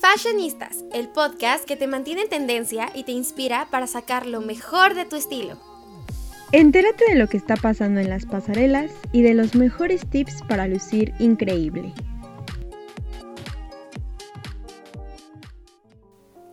Fashionistas, el podcast que te mantiene en tendencia y te inspira para sacar lo mejor de tu estilo. Entérate de lo que está pasando en las pasarelas y de los mejores tips para lucir increíble.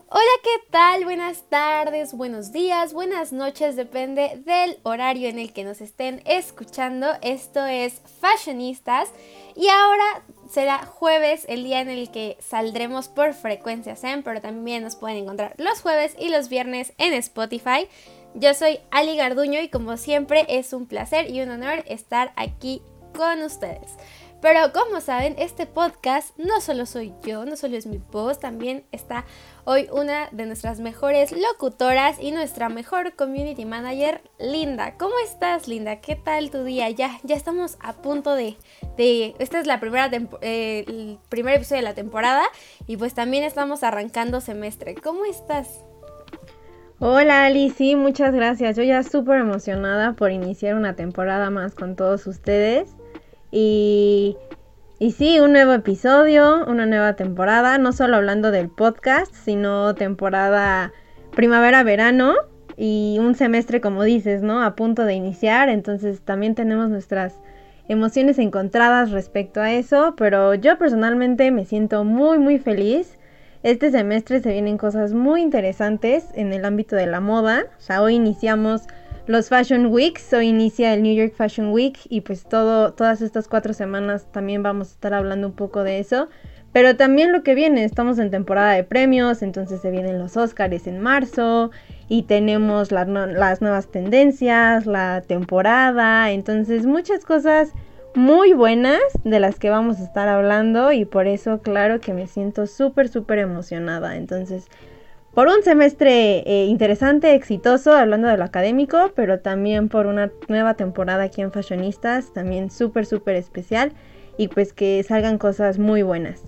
Hola, ¿qué tal? Buenas tardes, buenos días, buenas noches, depende del horario en el que nos estén escuchando. Esto es Fashionistas y ahora será jueves, el día en el que saldremos por frecuencia Zen, pero también nos pueden encontrar los jueves y los viernes en Spotify. Yo soy Ali Garduño y como siempre es un placer y un honor estar aquí con ustedes. Pero como saben, este podcast no solo soy yo, no solo es mi voz, también está hoy una de nuestras mejores locutoras y nuestra mejor community manager, Linda. ¿Cómo estás, Linda? ¿Qué tal tu día? Ya, ya estamos a punto de... de esta es la primera eh, el primer episodio de la temporada y pues también estamos arrancando semestre. ¿Cómo estás? Hola Ali, sí, muchas gracias. Yo ya súper emocionada por iniciar una temporada más con todos ustedes. Y, sí, un nuevo episodio, una nueva temporada, no solo hablando del podcast, sino temporada primavera-verano y un semestre, como dices, ¿no? A punto de iniciar, entonces también tenemos nuestras emociones encontradas respecto a eso, pero yo personalmente me siento muy, muy feliz. Este semestre se vienen cosas muy interesantes en el ámbito de la moda. O sea, hoy iniciamos los Fashion Weeks. Hoy inicia el New York Fashion Week y pues todo, todas estas cuatro semanas también vamos a estar hablando un poco de eso. Pero también lo que viene, estamos en temporada de premios, entonces se vienen los Oscars en marzo y tenemos las nuevas tendencias, la temporada, entonces muchas cosas muy buenas de las que vamos a estar hablando y por eso claro que me siento súper, súper emocionada. Entonces por un semestre eh, interesante, exitoso, hablando de lo académico, pero también por una nueva temporada aquí en Fashionistas, también súper, súper especial y pues que salgan cosas muy buenas.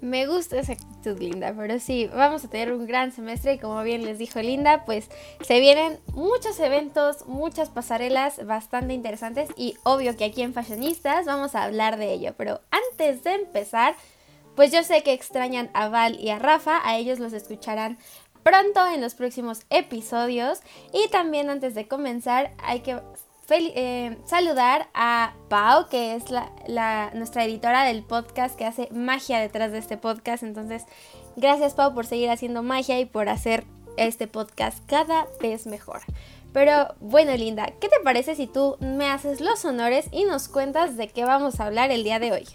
Me gusta esa actitud, Linda, pero sí, vamos a tener un gran semestre y como bien les dijo Linda, pues se vienen muchos eventos, muchas pasarelas bastante interesantes y obvio que aquí en Fashionistas vamos a hablar de ello, pero antes de empezar pues yo sé que extrañan a Val y a Rafa, a ellos los escucharán pronto en los próximos episodios. Y también antes de comenzar hay que eh, saludar a Pau, que es la, nuestra editora del podcast que hace magia detrás de este podcast. Entonces, gracias Pau por seguir haciendo magia y por hacer este podcast cada vez mejor. Pero bueno, Linda, ¿qué te parece si tú me haces los honores y nos cuentas de qué vamos a hablar el día de hoy?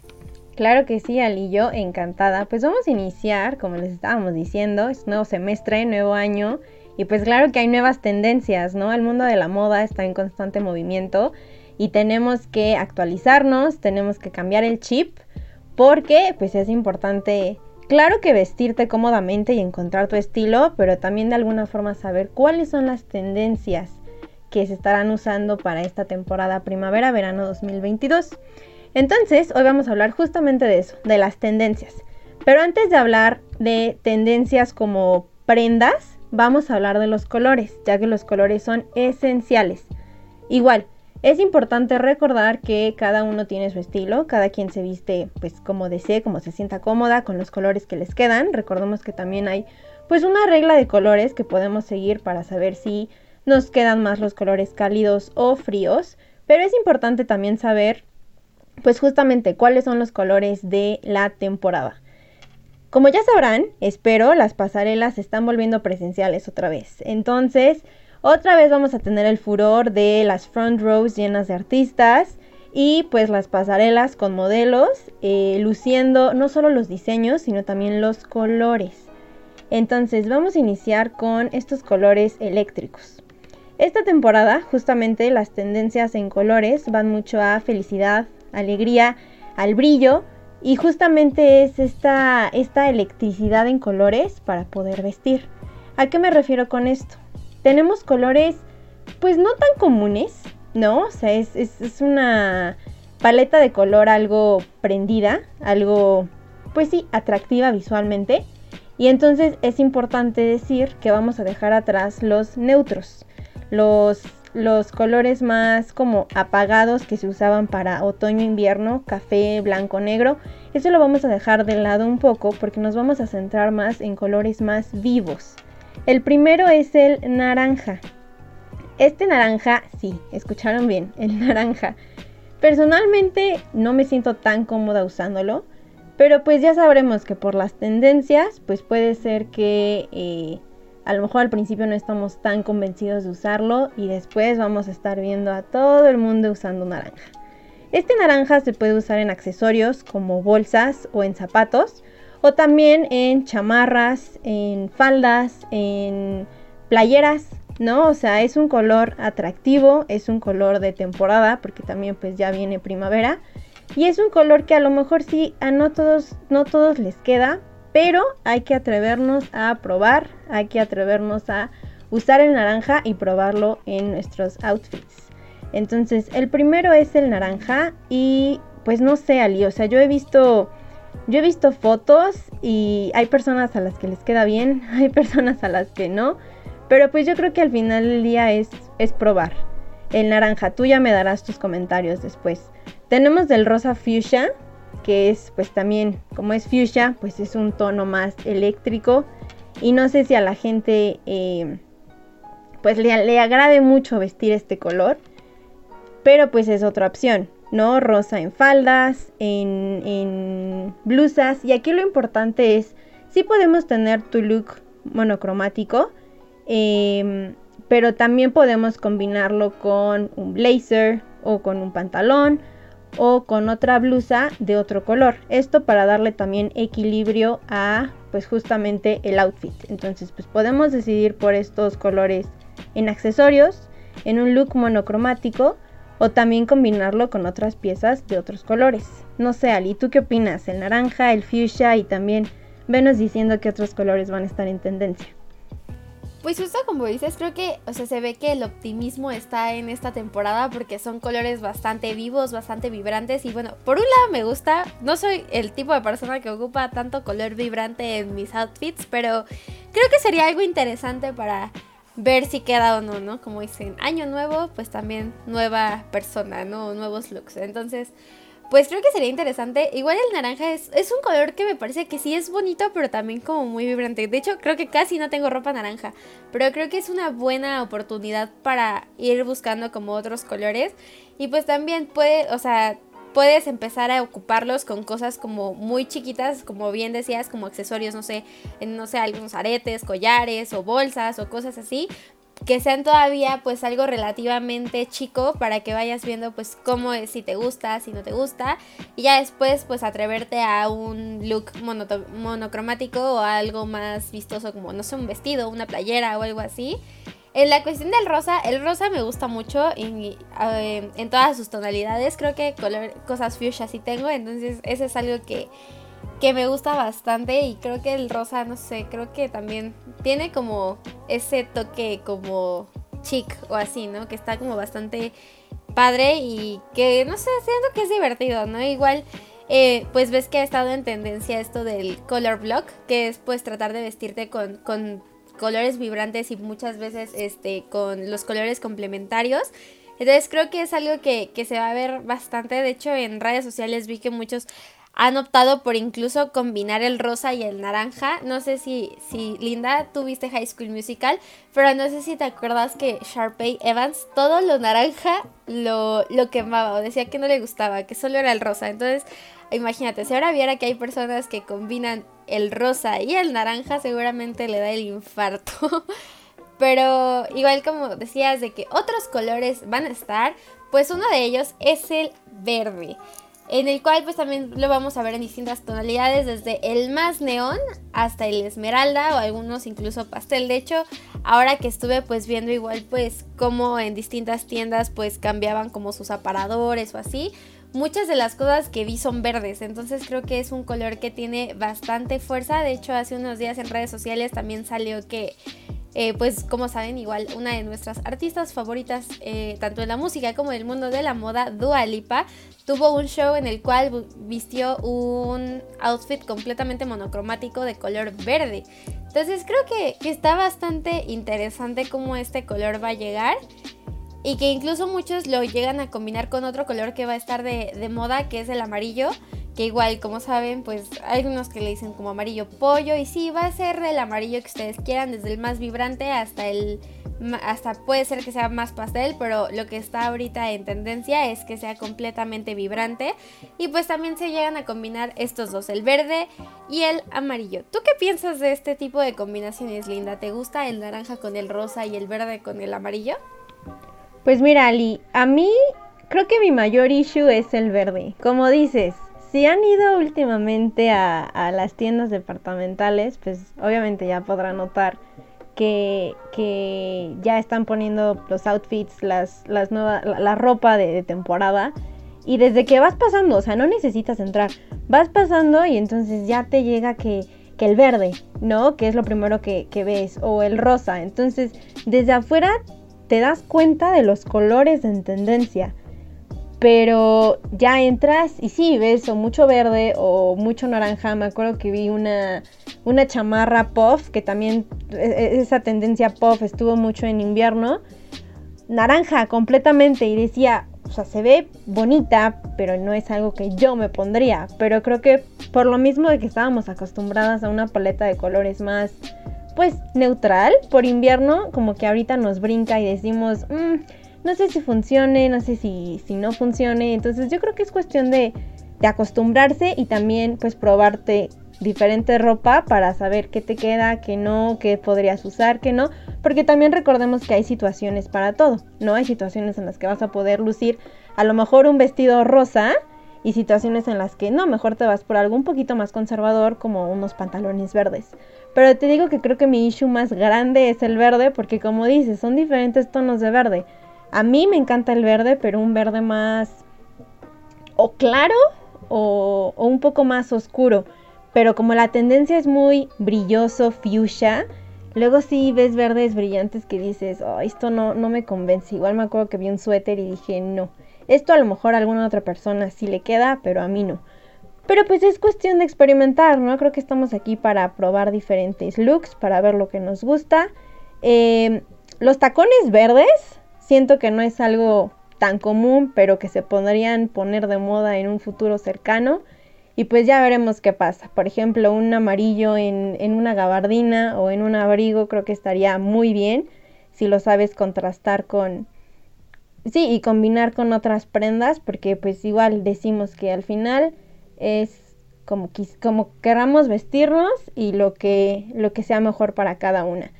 Claro que sí, Ali, yo encantada. Pues vamos a iniciar, como les estábamos diciendo, es nuevo semestre, nuevo año. Y pues claro que hay nuevas tendencias, ¿no? El mundo de la moda está en constante movimiento y tenemos que actualizarnos, tenemos que cambiar el chip porque pues es importante, claro que vestirte cómodamente y encontrar tu estilo, pero también de alguna forma saber cuáles son las tendencias que se estarán usando para esta temporada primavera-verano 2022. Entonces, hoy vamos a hablar justamente de eso, de las tendencias. Pero antes de hablar de tendencias como prendas, vamos a hablar de los colores, ya que los colores son esenciales. Igual, es importante recordar que cada uno tiene su estilo, cada quien se viste pues como desee, como se sienta cómoda con los colores que les quedan. Recordemos que también hay pues una regla de colores que podemos seguir para saber si nos quedan más los colores cálidos o fríos, pero es importante también saber pues justamente cuáles son los colores de la temporada. Como ya sabrán, espero, las pasarelas se están volviendo presenciales otra vez. Entonces, otra vez vamos a tener el furor de las front rows llenas de artistas y pues las pasarelas con modelos eh, luciendo no solo los diseños, sino también los colores. Entonces, vamos a iniciar con estos colores eléctricos. Esta temporada, justamente las tendencias en colores van mucho a felicidad, alegría, al brillo. Y justamente es esta, esta electricidad en colores para poder vestir. ¿A qué me refiero con esto? Tenemos colores pues no tan comunes, ¿no? O sea, es, es una paleta de color algo prendida, algo pues sí, atractiva visualmente. Y entonces es importante decir que vamos a dejar atrás los neutros, los los colores más como apagados que se usaban para otoño-invierno, café, blanco, negro. Eso lo vamos a dejar de lado un poco porque nos vamos a centrar más en colores más vivos. El primero es el naranja. Este naranja, sí, escucharon bien, el naranja. Personalmente no me siento tan cómoda usándolo, pero pues ya sabremos que por las tendencias, pues puede ser que eh, a lo mejor al principio no estamos tan convencidos de usarlo y después vamos a estar viendo a todo el mundo usando naranja. Este naranja se puede usar en accesorios como bolsas o en zapatos o también en chamarras, en faldas, en playeras, ¿no? O sea, es un color atractivo, es un color de temporada porque también pues ya viene primavera y es un color que a lo mejor sí a no todos no todos les queda, pero hay que atrevernos a probar, hay que atrevernos a usar el naranja y probarlo en nuestros outfits. Entonces, el primero es el naranja y pues no sé, Ali, o sea, yo he visto yo he visto fotos y hay personas a las que les queda bien, hay personas a las que no, pero pues yo creo que al final del día es, es probar. El naranja, tú ya me darás tus comentarios después. Tenemos del rosa fuchsia, que es pues también, como es fuchsia, pues es un tono más eléctrico. Y no sé si a la gente eh, pues le, agrade mucho vestir este color, pero pues es otra opción, ¿no? Rosa en faldas, en, en blusas. Y aquí lo importante es, sí podemos tener tu look monocromático, em, pero también podemos combinarlo con un blazer o con un pantalón o con otra blusa de otro color. Esto para darle también equilibrio a pues justamente el outfit. Entonces pues podemos decidir por estos colores en accesorios, en un look monocromático o también combinarlo con otras piezas de otros colores. No sé, Ali, ¿tú qué opinas? El naranja, el fuchsia y también venos diciendo que otros colores van a estar en tendencia. Pues justo como dices, creo que, o sea, se ve que el optimismo está en esta temporada porque son colores bastante vivos, bastante vibrantes y bueno, por un lado me gusta, no soy el tipo de persona que ocupa tanto color vibrante en mis outfits, pero creo que sería algo interesante para ver si queda o no, ¿no? Como dicen, año nuevo, pues también nueva persona, ¿no? Nuevos looks. Entonces, pues creo que sería interesante. Igual el naranja es, es un color que me parece que sí es bonito, pero también como muy vibrante. De hecho, creo que casi no tengo ropa naranja. Pero creo que es una buena oportunidad para ir buscando como otros colores. Y pues también puede, o sea, puedes empezar a ocuparlos con cosas como muy chiquitas, como bien decías, como accesorios, no sé, no sé, algunos aretes, collares o bolsas o cosas así, que sean todavía pues algo relativamente chico para que vayas viendo pues cómo es, si te gusta, si no te gusta y ya después pues atreverte a un look monocromático o algo más vistoso como no sé un vestido, una playera o algo así. En la cuestión del rosa, el rosa me gusta mucho en, en todas sus tonalidades, creo que color, cosas fuchsia sí tengo, entonces ese es algo que que me gusta bastante y creo que el rosa, no sé, creo que también tiene como ese toque como chic o así, ¿no? Que está como bastante padre y que, no sé, siento que es divertido, ¿no? Igual... Eh, pues ves que ha estado en tendencia esto del color block, que es pues tratar de vestirte con, con colores vibrantes y muchas veces este, con los colores complementarios. Entonces creo que es algo que, que se va a ver bastante. De hecho, en redes sociales vi que muchos han optado por incluso combinar el rosa y el naranja. No sé si, si Linda, tuviste High School Musical, pero no sé si te acuerdas que Sharpay Evans todo lo naranja lo, lo quemaba o decía que no le gustaba, que solo era el rosa. Entonces, imagínate, si ahora viera que hay personas que combinan el rosa y el naranja, seguramente le da el infarto. pero igual como decías de que otros colores van a estar, pues uno de ellos es el verde en el cual pues también lo vamos a ver en distintas tonalidades, desde el más neón hasta el esmeralda o algunos incluso pastel. De hecho, ahora que estuve pues viendo igual pues como en distintas tiendas pues cambiaban como sus aparadores o así, muchas de las cosas que vi son verdes, entonces creo que es un color que tiene bastante fuerza. De hecho, hace unos días en redes sociales también salió que eh, pues como saben, igual una de nuestras artistas favoritas, eh, tanto en la música como en el mundo de la moda, Dua Lipa, tuvo un show en el cual vistió un outfit completamente monocromático de color verde. Entonces creo que, que está bastante interesante cómo este color va a llegar y que incluso muchos lo llegan a combinar con otro color que va a estar de, de moda, que es el amarillo que igual, como saben, pues hay unos que le dicen como amarillo pollo y sí, va a ser el amarillo que ustedes quieran, desde el más vibrante hasta el hasta puede ser que sea más pastel, pero lo que está ahorita en tendencia es que sea completamente vibrante y pues también se llegan a combinar estos dos, el verde y el amarillo. ¿Tú qué piensas de este tipo de combinaciones, Linda? ¿Te gusta el naranja con el rosa y el verde con el amarillo? Pues mira, Ali, a mí creo que mi mayor issue es el verde. Como dices, si han ido últimamente a, las tiendas departamentales, pues obviamente ya podrán notar que, ya están poniendo los outfits, las, nuevas, la, ropa de, temporada. Y desde que vas pasando, o sea, no necesitas entrar, vas pasando y entonces ya te llega que, que el verde, ¿no? Que es lo primero que, que ves, o el rosa. Entonces, desde afuera te das cuenta de los colores en tendencia pero ya entras y sí, ves o mucho verde o mucho naranja. Me acuerdo que vi una, una chamarra puff, que también e, e, esa tendencia puff estuvo mucho en invierno. Naranja completamente y decía, o sea, se ve bonita, pero no es algo que yo me pondría. Pero creo que por lo mismo de que estábamos acostumbradas a una paleta de colores más, pues, neutral, por invierno, como que ahorita nos brinca y decimos, mmm, no sé si funcione, no sé si, si no funcione. Entonces yo creo que es cuestión de, de acostumbrarse y también pues probarte diferente ropa para saber qué te queda, qué no, qué podrías usar, qué no, porque también recordemos que hay situaciones para todo, ¿no? Hay situaciones en las que vas a poder lucir a lo mejor un vestido rosa y situaciones en las que no, mejor te vas por algo un poquito más conservador como unos pantalones verdes. Pero te digo que creo que mi issue más grande es el verde porque como dices, son diferentes tonos de verde. A mí me encanta el verde, pero un verde más o claro o, un poco más oscuro. Pero como la tendencia es muy brilloso, fuchsia, luego sí ves verdes brillantes que dices, oh, esto no, no me convence. Igual me acuerdo que vi un suéter y dije, no. Esto a lo mejor a alguna otra persona sí le queda, pero a mí no. Pero pues es cuestión de experimentar, ¿no? Creo que estamos aquí para probar diferentes looks, para ver lo que nos gusta. Eh, los tacones verdes Siento que no es algo tan común, pero que se podrían poner de moda en un futuro cercano. Y pues ya veremos qué pasa. Por ejemplo, un amarillo en, una gabardina o en un abrigo creo que estaría muy bien si lo sabes contrastar con... Sí, y combinar con otras prendas, porque pues igual decimos que al final es como, como queramos vestirnos y lo que, lo que sea mejor para cada una.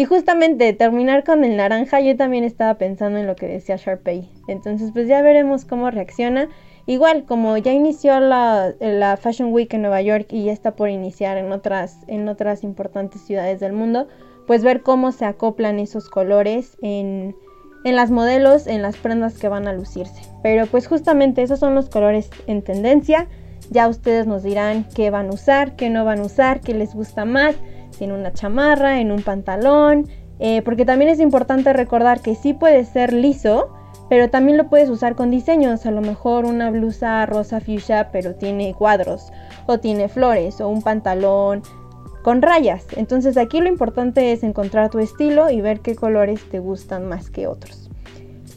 Y justamente terminar con el naranja, yo también estaba pensando en lo que decía Sharpay. Entonces, pues ya veremos cómo reacciona. Igual, como ya inició la, Fashion Week en Nueva York y ya está por iniciar en otras, en otras importantes ciudades del mundo, pues ver cómo se acoplan esos colores en, en las modelos, en las prendas que van a lucirse. Pero pues justamente esos son los colores en tendencia. Ya ustedes nos dirán qué van a usar, qué no van a usar, qué les gusta más en una chamarra, en un pantalón, eh, porque también es importante recordar que sí puede ser liso, pero también lo puedes usar con diseños, a lo mejor una blusa rosa fuchsia pero tiene cuadros, o tiene flores, o un pantalón con rayas. Entonces aquí lo importante es encontrar tu estilo y ver qué colores te gustan más que otros.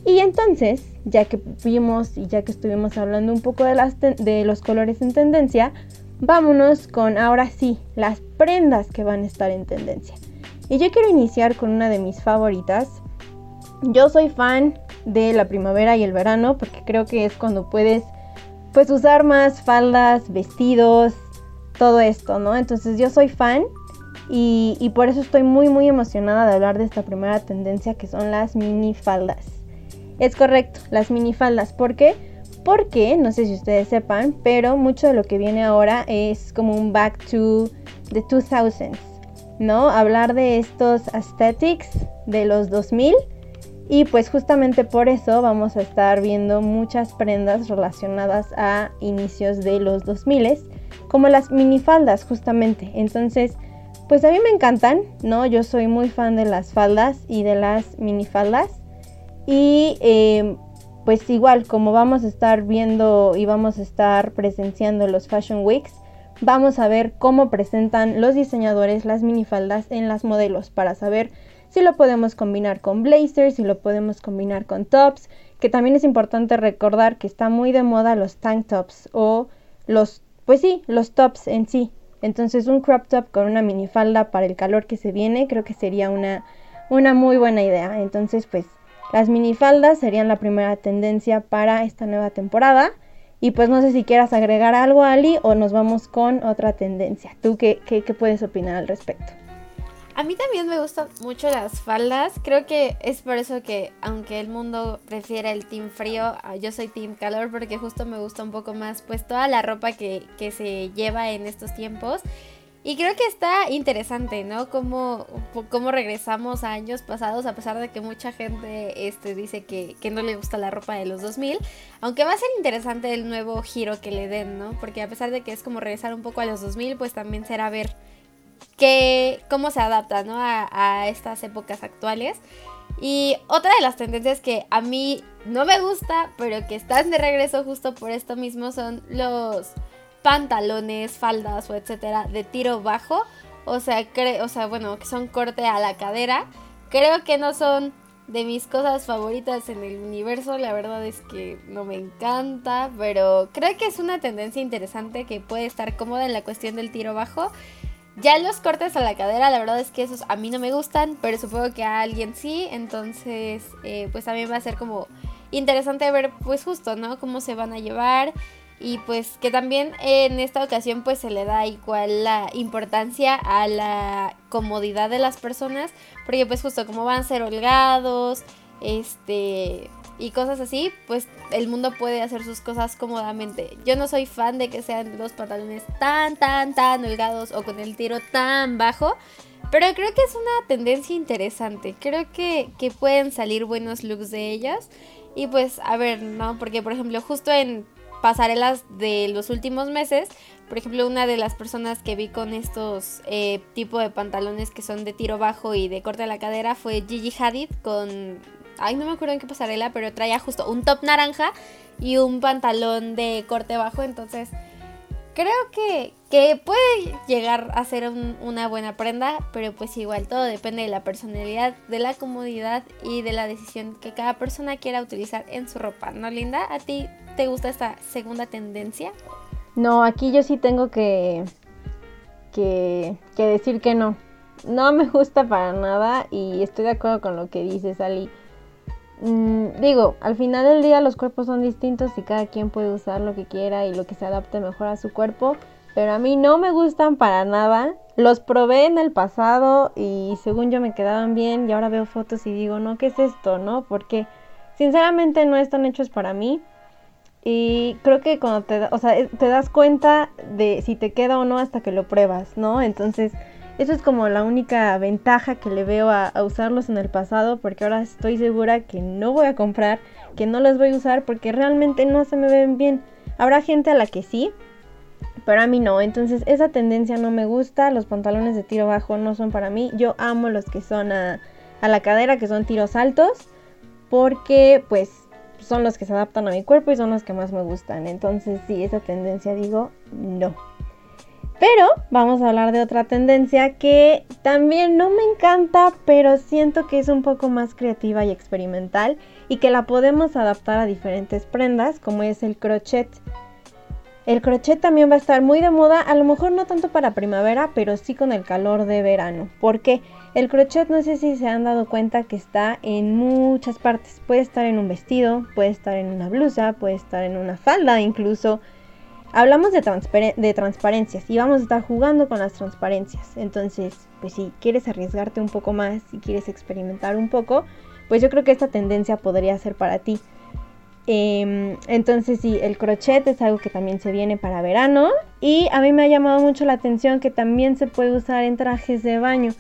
Y entonces, ya que vimos y ya que estuvimos hablando un poco de, las de los colores en tendencia, vámonos con ahora sí, las prendas que van a estar en tendencia. Y yo quiero iniciar con una de mis favoritas. Yo soy fan de la primavera y el verano porque creo que es cuando puedes pues usar más faldas, vestidos, todo esto, ¿no? Entonces yo soy fan y, por eso estoy muy muy emocionada de hablar de esta primera tendencia que son las mini faldas. Es correcto, las mini faldas. ¿Por qué? Porque, no sé si ustedes sepan, pero mucho de lo que viene ahora es como un back to the 2000s, ¿no? Hablar de estos aesthetics de los 2000 y pues justamente por eso vamos a estar viendo muchas prendas relacionadas a inicios de los 2000 como las minifaldas justamente. Entonces, pues a mí me encantan, ¿no? Yo soy muy fan de las faldas y de las minifaldas. Y eh, pues igual, como vamos a estar viendo y vamos a estar presenciando los Fashion Weeks, vamos a ver cómo presentan los diseñadores las minifaldas en las modelos para saber si lo podemos combinar con blazers, si lo podemos combinar con tops, que también es importante recordar que está muy de moda los tank tops o los, pues sí, los tops en sí. Entonces un crop top con una minifalda para el calor que se viene creo que sería una, una muy buena idea. Entonces pues las minifaldas serían la primera tendencia para esta nueva temporada. Y pues no sé si quieras agregar algo, Ali, o nos vamos con otra tendencia. ¿Tú qué, qué, puedes opinar al respecto? A mí también me gustan mucho las faldas. Creo que es por eso que, aunque el mundo prefiere el team frío, ah, yo soy team calor porque justo me gusta un poco más, pues toda la ropa que, que se lleva en estos tiempos. Y creo que está interesante, ¿no? Cómo, cómo regresamos a años pasados, a pesar de que mucha gente este, dice que, que, no le gusta la ropa de los 2000. Aunque va a ser interesante el nuevo giro que le den, ¿no? Porque a pesar de que es como regresar un poco a los 2000, pues también será ver que, cómo se adapta ¿no? a, estas épocas actuales. Y otra de las tendencias que a mí no me gusta, pero que están de regreso justo por esto mismo, son los pantalones, faldas o etcétera de tiro bajo. O sea, o sea, bueno, que son corte a la cadera. Creo que no son de mis cosas favoritas en el universo. La verdad es que no me encanta, pero creo que es una tendencia interesante que puede estar cómoda en la cuestión del tiro bajo. Ya los cortes a la cadera, la verdad es que esos a mí no me gustan, pero supongo que a alguien sí, entonces eh, pues también va a ser como interesante ver pues justo, ¿no? Cómo se van a llevar y pues que también en esta ocasión pues se le da igual la importancia a la comodidad de las personas, porque pues justo como van a ser holgados, este y cosas así, pues el mundo puede hacer sus cosas cómodamente. Yo no soy fan de que sean los pantalones tan, tan, tan holgados o con el tiro tan bajo. Pero creo que es una tendencia interesante. Creo que, que pueden salir buenos looks de ellas. Y pues, a ver, ¿no? Porque, por ejemplo, justo en pasarelas de los últimos meses, por ejemplo, una de las personas que vi con estos eh, tipo de pantalones que son de tiro bajo y de corte a la cadera fue Gigi Hadid con ay, no me acuerdo en qué pasarela, pero traía justo un top naranja y un pantalón de corte bajo, entonces creo que, que puede llegar a ser una buena prenda, pero pues igual todo depende de la personalidad, de la comodidad y de la decisión que cada persona quiera utilizar en su ropa, ¿no, Linda? ¿A ti te gusta esta segunda tendencia? No, aquí yo sí tengo que, que, que decir que no. No me gusta para nada y estoy de acuerdo con lo que dices, Ali. Mm, digo, al final del día los cuerpos son distintos y cada quien puede usar lo que quiera y lo que se adapte mejor a su cuerpo, pero a mí no me gustan para nada. Los probé en el pasado y según yo me quedaban bien y ahora veo fotos y digo, no, ¿qué es esto? ¿No? Porque sinceramente no están hechos para mí. Y creo que cuando te, o sea, te das cuenta de si te queda o no hasta que lo pruebas, ¿no? Entonces, eso es como la única ventaja que le veo a, usarlos en el pasado porque ahora estoy segura que no voy a comprar, que no los voy a usar porque realmente no se me ven bien. Habrá gente a la que sí, pero a mí no. Entonces esa tendencia no me gusta, los pantalones de tiro bajo no son para mí. Yo amo los que son a, a la cadera, que son tiros altos, porque pues son los que se adaptan a mi cuerpo y son los que más me gustan. Entonces sí, esa tendencia digo no. Pero vamos a hablar de otra tendencia que también no me encanta, pero siento que es un poco más creativa y experimental y que la podemos adaptar a diferentes prendas, como es el crochet. El crochet también va a estar muy de moda, a lo mejor no tanto para primavera, pero sí con el calor de verano. Porque el crochet no sé si se han dado cuenta que está en muchas partes. Puede estar en un vestido, puede estar en una blusa, puede estar en una falda incluso hablamos de, de transparencias y vamos a estar jugando con las transparencias. Entonces, pues si quieres arriesgarte un poco más, si quieres experimentar un poco, pues yo creo que esta tendencia podría ser para ti. Em, entonces sí, el crochet es algo que también se viene para verano y a mí me ha llamado mucho la atención que también se puede usar en trajes de baño.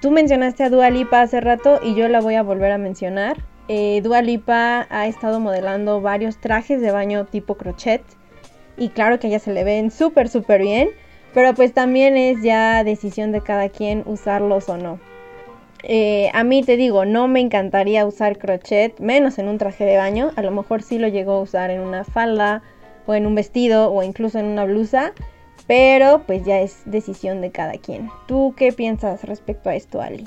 Tú mencionaste a Dua Lipa hace rato y yo la voy a volver a mencionar. Eh, Dua Lipa ha estado modelando varios trajes de baño tipo crochet y claro que a ella se le ven súper, súper bien, pero pues también es ya decisión de cada quien usarlos o no. Eh, a mí te digo, no me encantaría usar crochet, menos en un traje de baño, a lo mejor sí lo llego a usar en una falda o en un vestido o incluso en una blusa, pero pues ya es decisión de cada quien. ¿Tú qué piensas respecto a esto, Ali?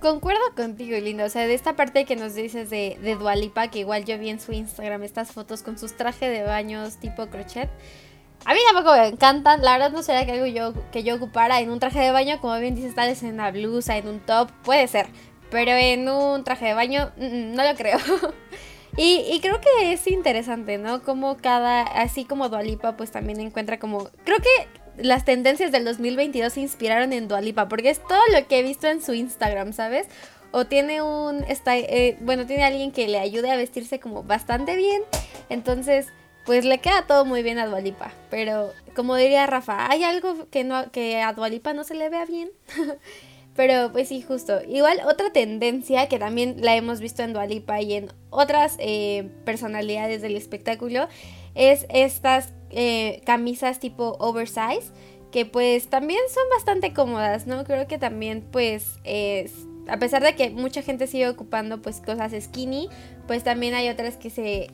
Concuerdo contigo, Linda. O sea, de esta parte que nos dices de, de Dualipa, que igual yo vi en su Instagram estas fotos con sus trajes de baños tipo crochet. A mí tampoco me encantan, la verdad no sería que algo yo, que yo ocupara en un traje de baño, como bien dices, tal vez en una blusa, en un top, puede ser, pero en un traje de baño mm, mm, no lo creo. y, y, creo que es interesante, ¿no? Como cada, así como Dualipa, pues también encuentra como, creo que las tendencias del 2022 se inspiraron en Dualipa, porque es todo lo que he visto en su Instagram, ¿sabes? O tiene un, está, eh, bueno, tiene alguien que le ayude a vestirse como bastante bien, entonces pues le queda todo muy bien a Dualipa. Pero como diría Rafa, hay algo que, no, que a Dualipa no se le vea bien. pero pues sí, justo. Igual otra tendencia que también la hemos visto en Dualipa y en otras eh, personalidades del espectáculo es estas eh, camisas tipo oversize. Que pues también son bastante cómodas, ¿no? Creo que también pues a pesar de que mucha gente sigue ocupando pues cosas skinny, pues también hay otras que se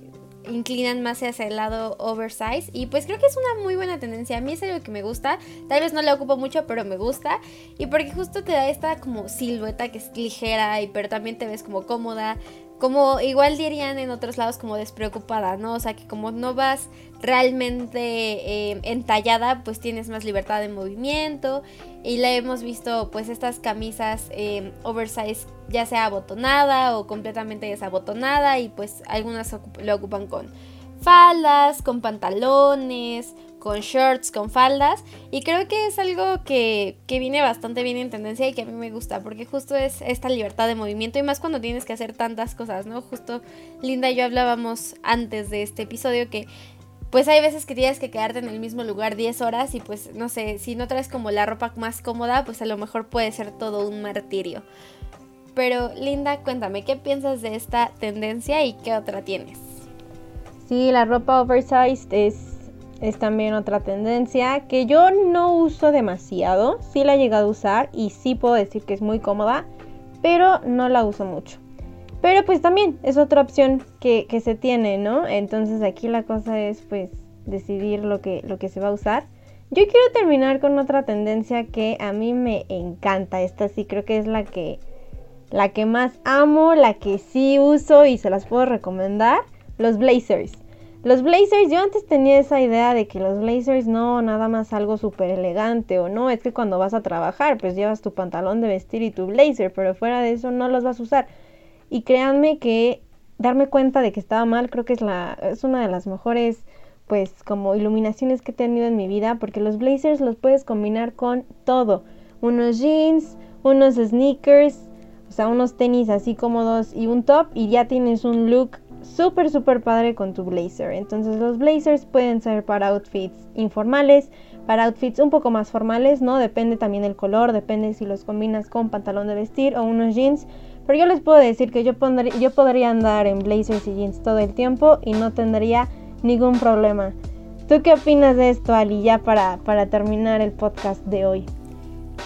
inclinan más hacia el lado oversize. Y pues creo que es una muy buena tendencia. A mí es algo que me gusta, tal vez no la ocupo mucho, pero me gusta. Y porque justo te da esta como silueta que es ligera y pero también te ves como cómoda, como igual dirían en otros lados como despreocupada, ¿no? O sea que como no vas realmente eh, entallada, pues tienes más libertad de movimiento y la hemos visto pues estas camisas eh, oversize ya sea abotonada o completamente desabotonada y pues algunas lo ocupan con faldas, con pantalones, con shorts, con faldas. Y creo que es algo que, que, viene bastante bien en tendencia y que a mí me gusta, porque justo es esta libertad de movimiento y más cuando tienes que hacer tantas cosas, ¿no? Justo Linda y yo hablábamos antes de este episodio que pues hay veces que tienes que quedarte en el mismo lugar 10 horas y pues no sé, si no traes como la ropa más cómoda, pues a lo mejor puede ser todo un martirio. Pero Linda, cuéntame, ¿qué piensas de esta tendencia y qué otra tienes? Sí, la ropa oversized es, es también otra tendencia que yo no uso demasiado. Sí la he llegado a usar y sí puedo decir que es muy cómoda, pero no la uso mucho. Pero pues también es otra opción que, que se tiene, ¿no? Entonces aquí la cosa es pues decidir lo que, lo que se va a usar. Yo quiero terminar con otra tendencia que a mí me encanta. Esta sí creo que es la que, la que más amo, la que sí uso y se las puedo recomendar los blazers. Los blazers, yo antes tenía esa idea de que los blazers no, nada más algo súper elegante o no, es que cuando vas a trabajar pues llevas tu pantalón de vestir y tu blazer, pero fuera de eso no los vas a usar. Y créanme que darme cuenta de que estaba mal creo que es, la, es una de las mejores pues como iluminaciones que he tenido en mi vida porque los blazers los puedes combinar con todo. Unos jeans, unos sneakers, o sea, unos tenis así cómodos y un top y ya tienes un look súper, súper padre con tu blazer. Entonces los blazers pueden ser para outfits informales, para outfits un poco más formales, ¿no? Depende también el color, depende si los combinas con pantalón de vestir o unos jeans. Pero yo les puedo decir que yo, pondría, yo podría andar en blazers y jeans todo el tiempo y no tendría ningún problema. ¿Tú qué opinas de esto, Ali, ya para, para terminar el podcast de hoy?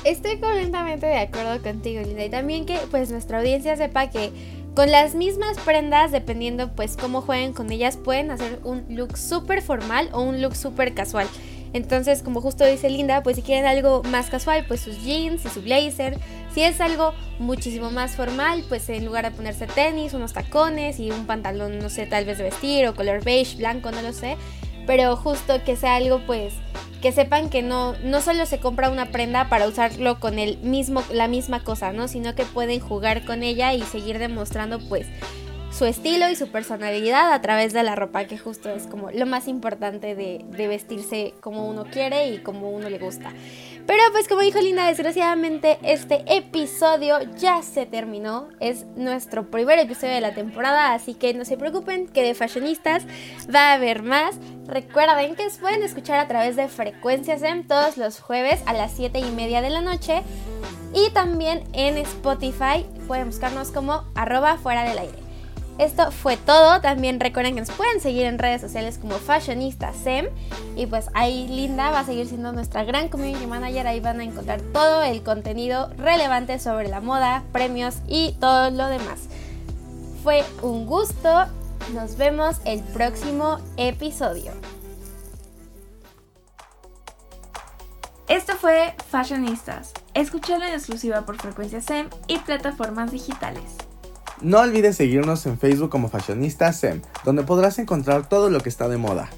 Estoy completamente de acuerdo contigo, Linda. Y también que pues nuestra audiencia sepa que con las mismas prendas, dependiendo pues cómo jueguen con ellas, pueden hacer un look súper formal o un look súper casual. Entonces, como justo dice Linda, pues si quieren algo más casual, pues sus jeans y su blazer. Si es algo muchísimo más formal, pues en lugar de ponerse tenis, unos tacones y un pantalón, no sé, tal vez de vestir o color beige, blanco, no lo sé. Pero justo que sea algo pues que sepan que no, no solo se compra una prenda para usarlo con el mismo, la misma cosa, ¿no? Sino que pueden jugar con ella y seguir demostrando pues su estilo y su personalidad a través de la ropa, que justo es como lo más importante de, de vestirse como uno quiere y como uno le gusta. Pero pues como dijo Linda, desgraciadamente este episodio ya se terminó. Es nuestro primer episodio de la temporada, así que no se preocupen que de fashionistas va a haber más. Recuerden que pueden escuchar a través de Frecuencias M todos los jueves a las 7 y media de la noche. Y también en Spotify pueden buscarnos como arroba fuera del aire. Esto fue todo. También recuerden que nos pueden seguir en redes sociales como Fashionista SEM. Y pues ahí Linda va a seguir siendo nuestra gran community manager. Ahí van a encontrar todo el contenido relevante sobre la moda, premios y todo lo demás. Fue un gusto. Nos vemos el próximo episodio. Esto fue Fashionistas. Escuchalo en exclusiva por Frecuencia SEM y plataformas digitales. No olvides seguirnos en Facebook como Fashionista SEM, donde podrás encontrar todo lo que está de moda.